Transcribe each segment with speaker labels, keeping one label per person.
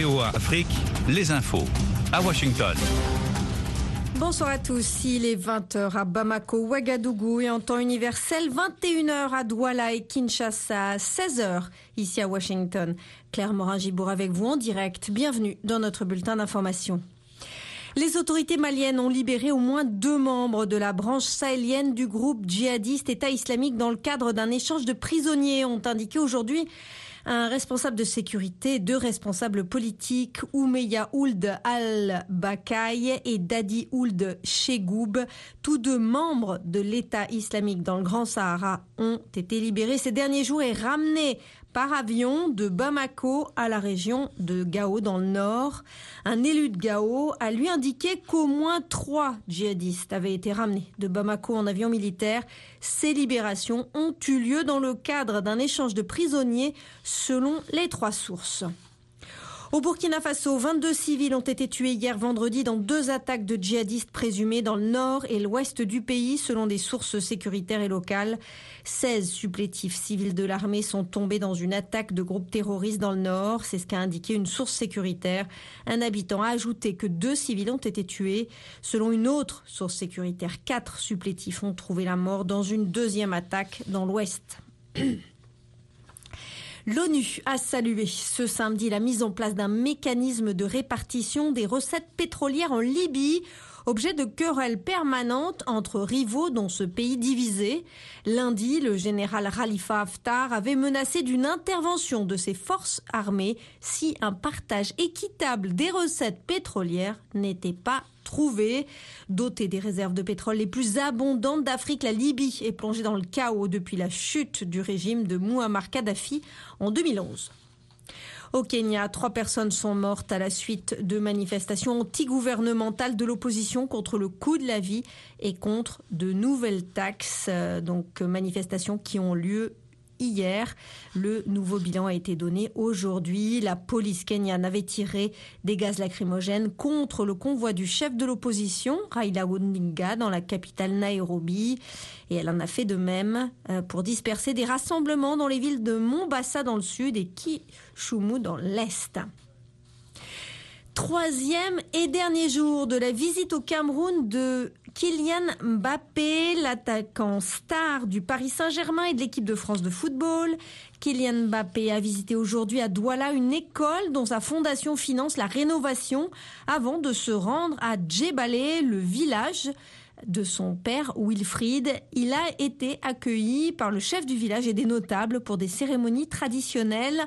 Speaker 1: VOA Afrique, les infos. À Washington.
Speaker 2: Bonsoir à tous. Il est 20h à Bamako, Ouagadougou et en temps universel 21h à Douala et Kinshasa, 16h ici à Washington. Claire Morin-Gibourg avec vous en direct. Bienvenue dans notre bulletin d'information. Les autorités maliennes ont libéré au moins deux membres de la branche sahélienne du groupe djihadiste État islamique dans le cadre d'un échange de prisonniers, ont indiqué aujourd'hui un responsable de sécurité, deux responsables politiques, Oumeya Ould al-Bakaï et Dadi Ould Chegoub, tous deux membres de l'État islamique dans le Grand Sahara, ont été libérés ces derniers jours et ramenés par avion de Bamako à la région de Gao dans le nord. Un élu de Gao a lui indiqué qu'au moins trois djihadistes avaient été ramenés de Bamako en avion militaire. Ces libérations ont eu lieu dans le cadre d'un échange de prisonniers selon les trois sources. Au Burkina Faso, 22 civils ont été tués hier vendredi dans deux attaques de djihadistes présumés dans le nord et l'ouest du pays, selon des sources sécuritaires et locales. 16 supplétifs civils de l'armée sont tombés dans une attaque de groupes terroristes dans le nord. C'est ce qu'a indiqué une source sécuritaire. Un habitant a ajouté que deux civils ont été tués. Selon une autre source sécuritaire, quatre supplétifs ont trouvé la mort dans une deuxième attaque dans l'ouest. L'ONU a salué ce samedi la mise en place d'un mécanisme de répartition des recettes pétrolières en Libye objet de querelles permanentes entre rivaux dans ce pays divisé. Lundi, le général Khalifa Haftar avait menacé d'une intervention de ses forces armées si un partage équitable des recettes pétrolières n'était pas trouvé. Dotée des réserves de pétrole les plus abondantes d'Afrique, la Libye est plongée dans le chaos depuis la chute du régime de Muammar Kadhafi en 2011. Au Kenya, trois personnes sont mortes à la suite de manifestations antigouvernementales de l'opposition contre le coût de la vie et contre de nouvelles taxes. Euh, donc manifestations qui ont lieu hier. Le nouveau bilan a été donné aujourd'hui. La police kenyane avait tiré des gaz lacrymogènes contre le convoi du chef de l'opposition, Raila Odinga, dans la capitale Nairobi. Et elle en a fait de même euh, pour disperser des rassemblements dans les villes de Mombasa dans le sud et Kisumu dans l'est. Troisième et dernier jour de la visite au Cameroun de Kylian Mbappé, l'attaquant star du Paris Saint-Germain et de l'équipe de France de football. Kylian Mbappé a visité aujourd'hui à Douala une école dont sa fondation finance la rénovation avant de se rendre à Djebalé, le village de son père Wilfried. Il a été accueilli par le chef du village et des notables pour des cérémonies traditionnelles.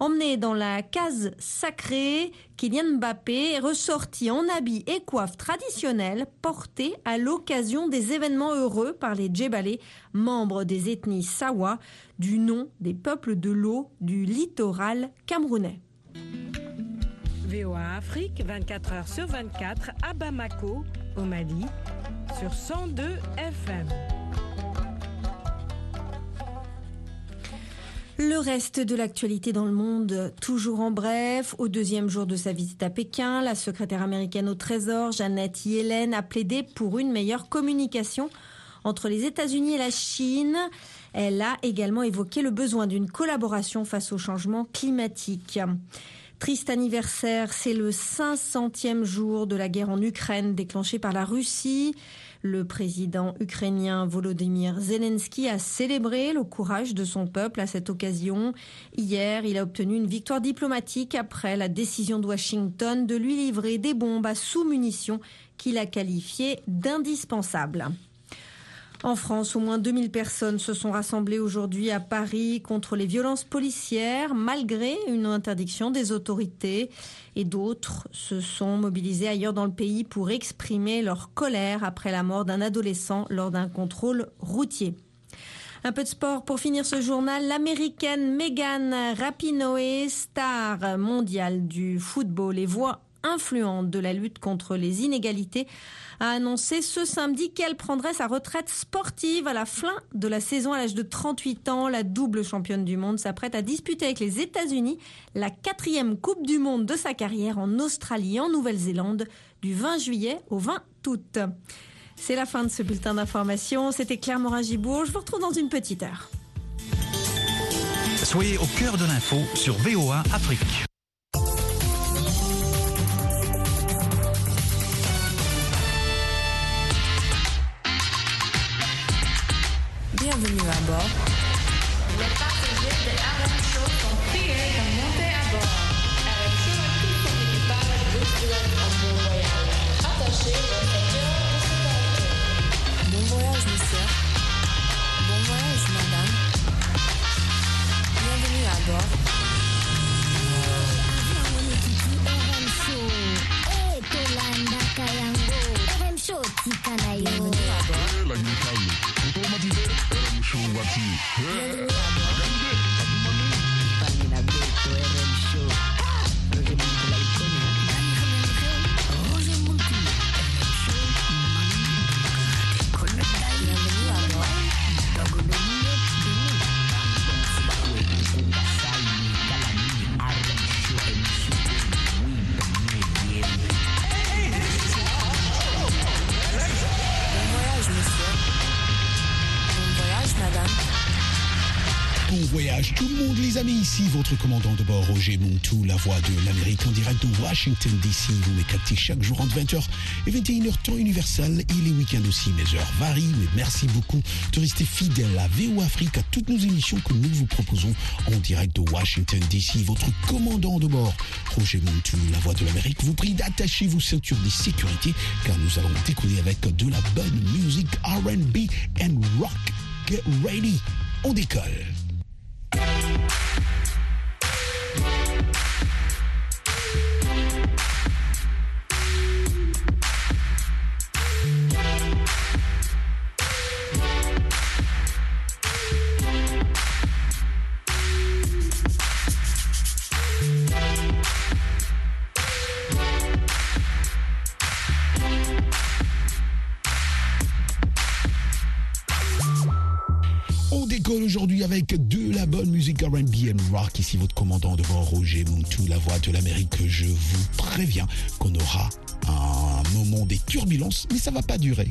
Speaker 2: Emmené dans la case sacrée, Kylian Mbappé est ressorti en habit et coiffe traditionnels portés à l'occasion des événements heureux par les Djebalais, membres des ethnies Sawa, du nom des peuples de l'eau du littoral camerounais.
Speaker 3: VOA Afrique, 24 heures sur 24 à Bamako, au Mali sur 102 FM.
Speaker 2: Le reste de l'actualité dans le monde, toujours en bref, au deuxième jour de sa visite à Pékin, la secrétaire américaine au Trésor, Janet Yellen, a plaidé pour une meilleure communication entre les États-Unis et la Chine. Elle a également évoqué le besoin d'une collaboration face au changement climatique. Triste anniversaire, c'est le 500e jour de la guerre en Ukraine déclenchée par la Russie. Le président ukrainien Volodymyr Zelensky a célébré le courage de son peuple à cette occasion. Hier, il a obtenu une victoire diplomatique après la décision de Washington de lui livrer des bombes à sous-munitions qu'il a qualifiées d'indispensables. En France, au moins 2000 personnes se sont rassemblées aujourd'hui à Paris contre les violences policières, malgré une interdiction des autorités. Et d'autres se sont mobilisés ailleurs dans le pays pour exprimer leur colère après la mort d'un adolescent lors d'un contrôle routier. Un peu de sport pour finir ce journal. L'américaine Megan Rapinoe, star mondiale du football et voix influente de la lutte contre les inégalités, a annoncé ce samedi qu'elle prendrait sa retraite sportive à la fin de la saison à l'âge de 38 ans. La double championne du monde s'apprête à disputer avec les États-Unis la quatrième Coupe du Monde de sa carrière en Australie et en Nouvelle-Zélande du 20 juillet au 20 août. C'est la fin de ce bulletin d'information. C'était Claire Morin-Gibourg. Je vous retrouve dans une petite heure.
Speaker 1: Soyez au cœur de l'info sur VOA Afrique.
Speaker 4: Bienvenue à bord. Bienvenue à bord. Bienvenue
Speaker 5: votre commandant de bord Roger Montou, la voix de l'Amérique en direct de Washington DC. Vous me chaque jour entre 20h et 21h temps universel et les week-ends aussi. Mes heures varient, mais merci beaucoup de rester fidèle à VO Afrique, à toutes nos émissions que nous vous proposons en direct de Washington DC. Votre commandant de bord Roger Montou, la voix de l'Amérique, vous prie d'attacher vos ceintures de sécurité car nous allons décoller avec de la bonne musique R&B and rock. Get ready, on décolle. Ici votre commandant de bord Roger Montou, la voix de l'Amérique. Je vous préviens qu'on aura un moment des turbulences, mais ça va pas durer.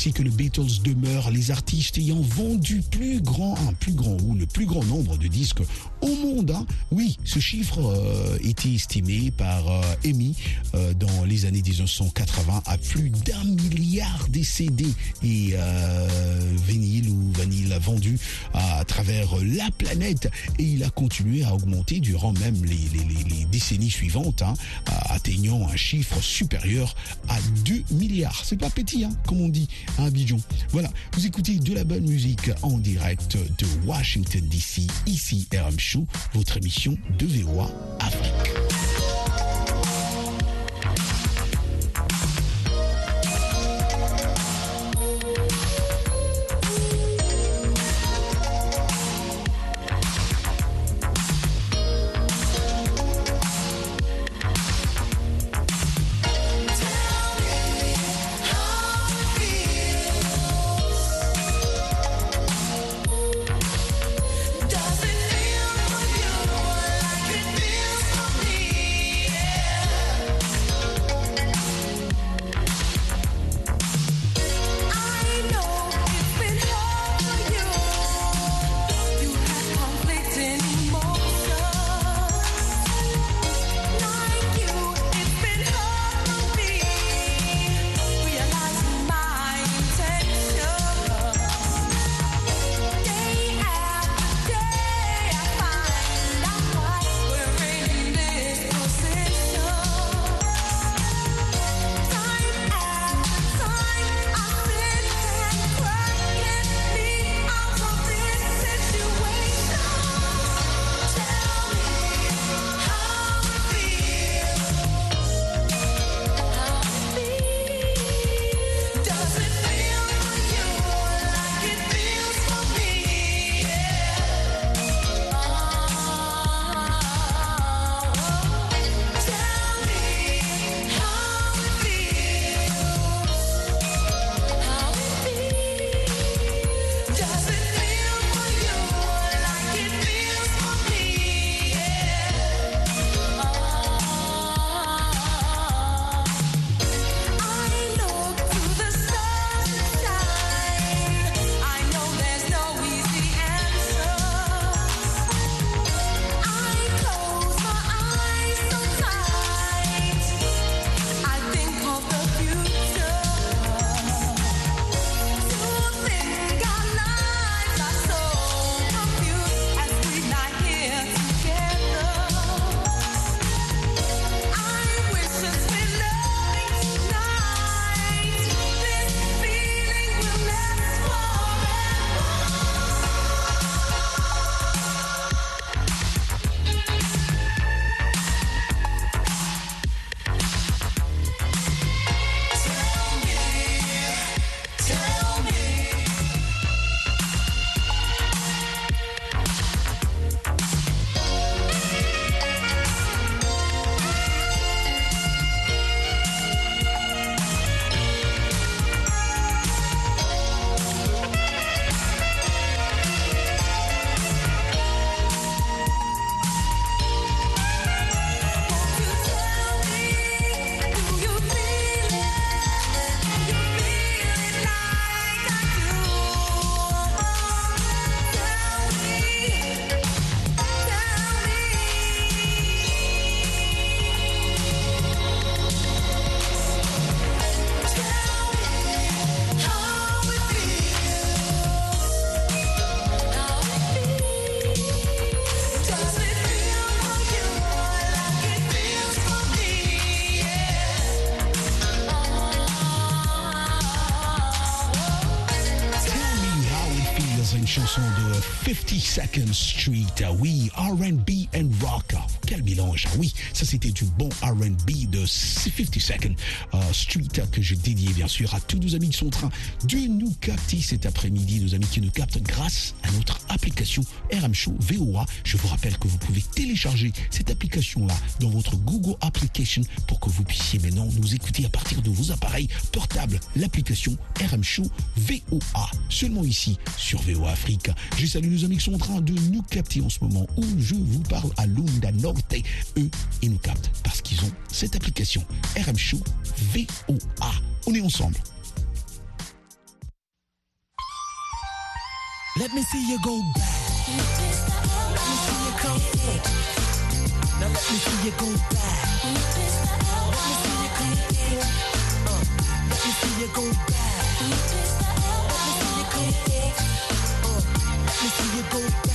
Speaker 6: Que le Beatles demeure les artistes ayant vendu plus grand, un plus grand ou le plus grand nombre de disques au monde. hein. Oui, ce chiffre euh, était estimé par euh, EMI euh, dans les années 1980 à plus d'un milliard de CD et euh, vinyle ou vanille vendus à, travers la planète et il a continué à augmenter durant même les décennies suivantes, hein, atteignant un chiffre supérieur à 2 milliards. C'est pas petit, hein, comme on dit à Abidjan. Voilà, vous écoutez de la bonne musique en direct de Washington DC, ici RM votre émission de VOA Afrique.
Speaker 5: 52nd Street. we R&B and rock. Quel mélange. Oui, ça c'était du bon R&B de 52nd euh, Street que je dédié bien sûr à tous nos amis qui sont en train de nous capter cet après-midi, nos amis qui nous captent grâce à notre application RM Show VOA. Je vous rappelle que vous pouvez télécharger cette application-là dans votre Google Application pour que vous puissiez maintenant nous écouter à partir de vos appareils portables. L'application RM Show VOA. Seulement ici sur VOA Afrique. Je salue nos amis qui sont en train de nous capter en ce moment où je vous parle à Lunda Norte. Eux, ils nous captent parce qu'ils ont cette application RM Show VOA. On est ensemble.
Speaker 7: Let me see you go back. Let me see you come forward. Now let me see you go back. Let me see you come forward. Uh, let me see you go back. Let me see you come forward. Uh, let me see you go back.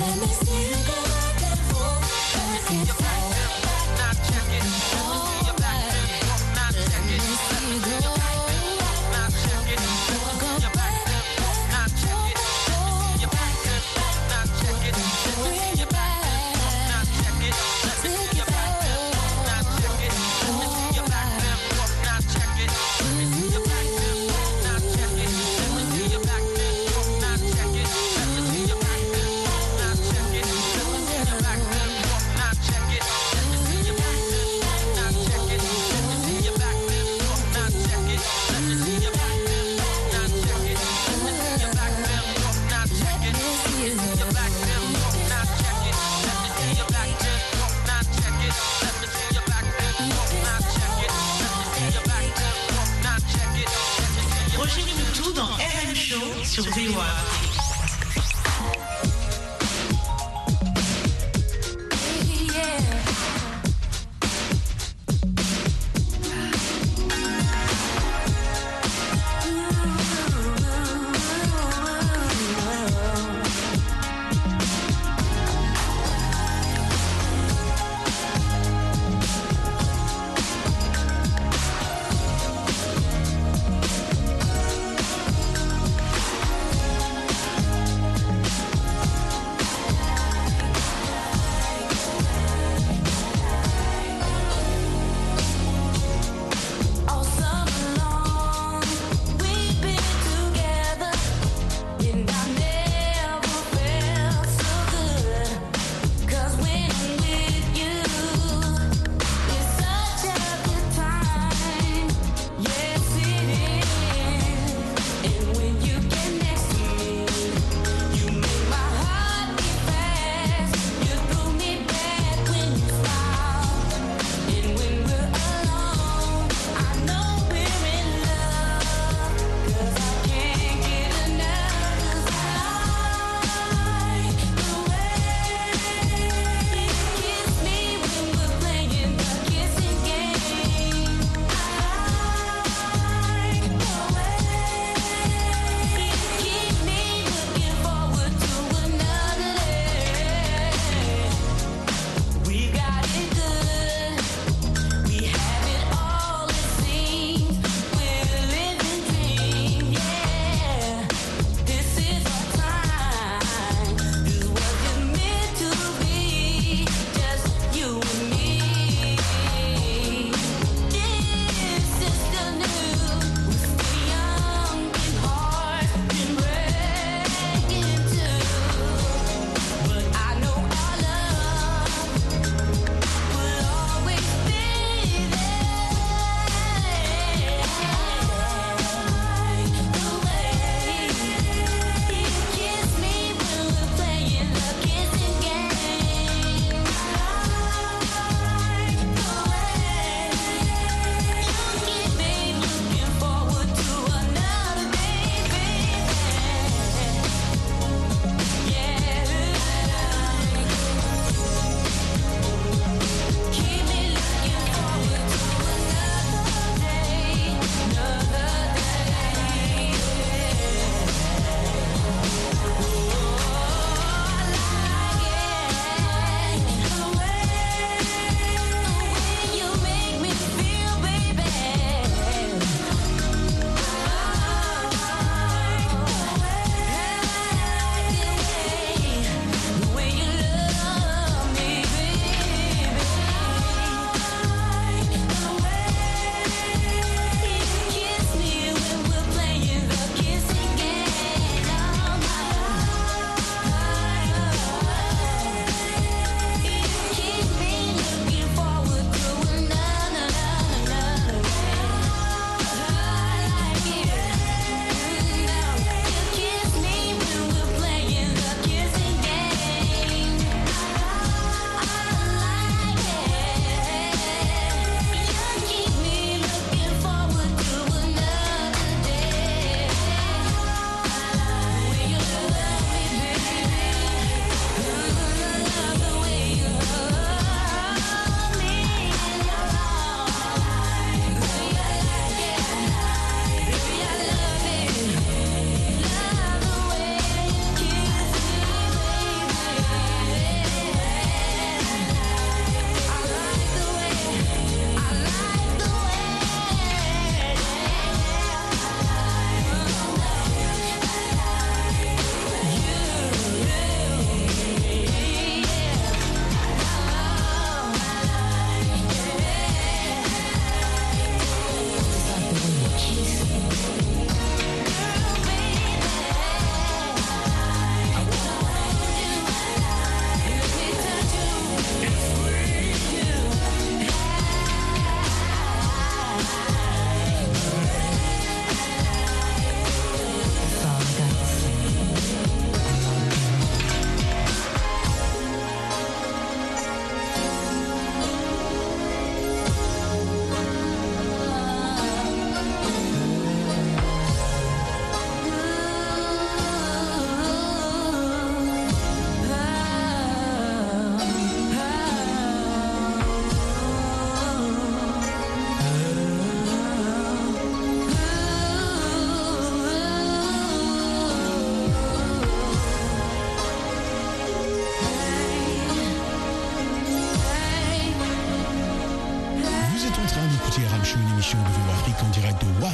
Speaker 7: Let me see you
Speaker 4: go back and forth, back and forth.
Speaker 8: Tout dans RM Show sur VOA.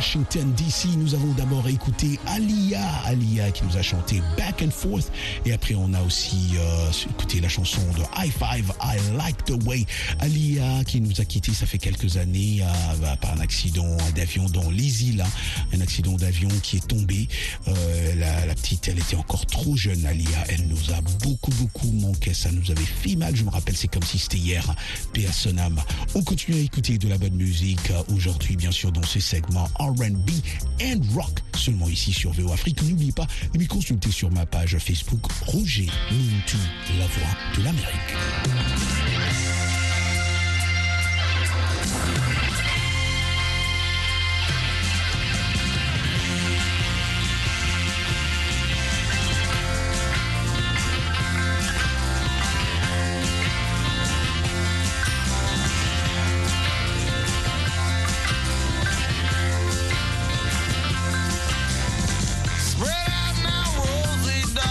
Speaker 5: Washington DC. Nous avons d'abord écouté Alia, Alia qui nous a chanté Back and Forth. Et après, on a aussi euh, écouté la chanson de High Five, I Like the Way. Alia qui nous a quittés, ça fait quelques années, euh, bah, par un accident d'avion dans les îles. hein. Un accident d'avion qui est tombé. Euh, la, la petite, elle était encore trop jeune, Alia. Elle nous a beaucoup, beaucoup manqué. Ça nous avait fait mal. Je me rappelle, c'est comme si c'était hier. Paix. On continue à écouter de la bonne musique euh, aujourd'hui, bien sûr, dans ce segment R&B and Rock. Seulement ici sur VO Afrique. N'oubliez pas de me consulter sur ma page Facebook Roger Mintou, la voix de l'Amérique.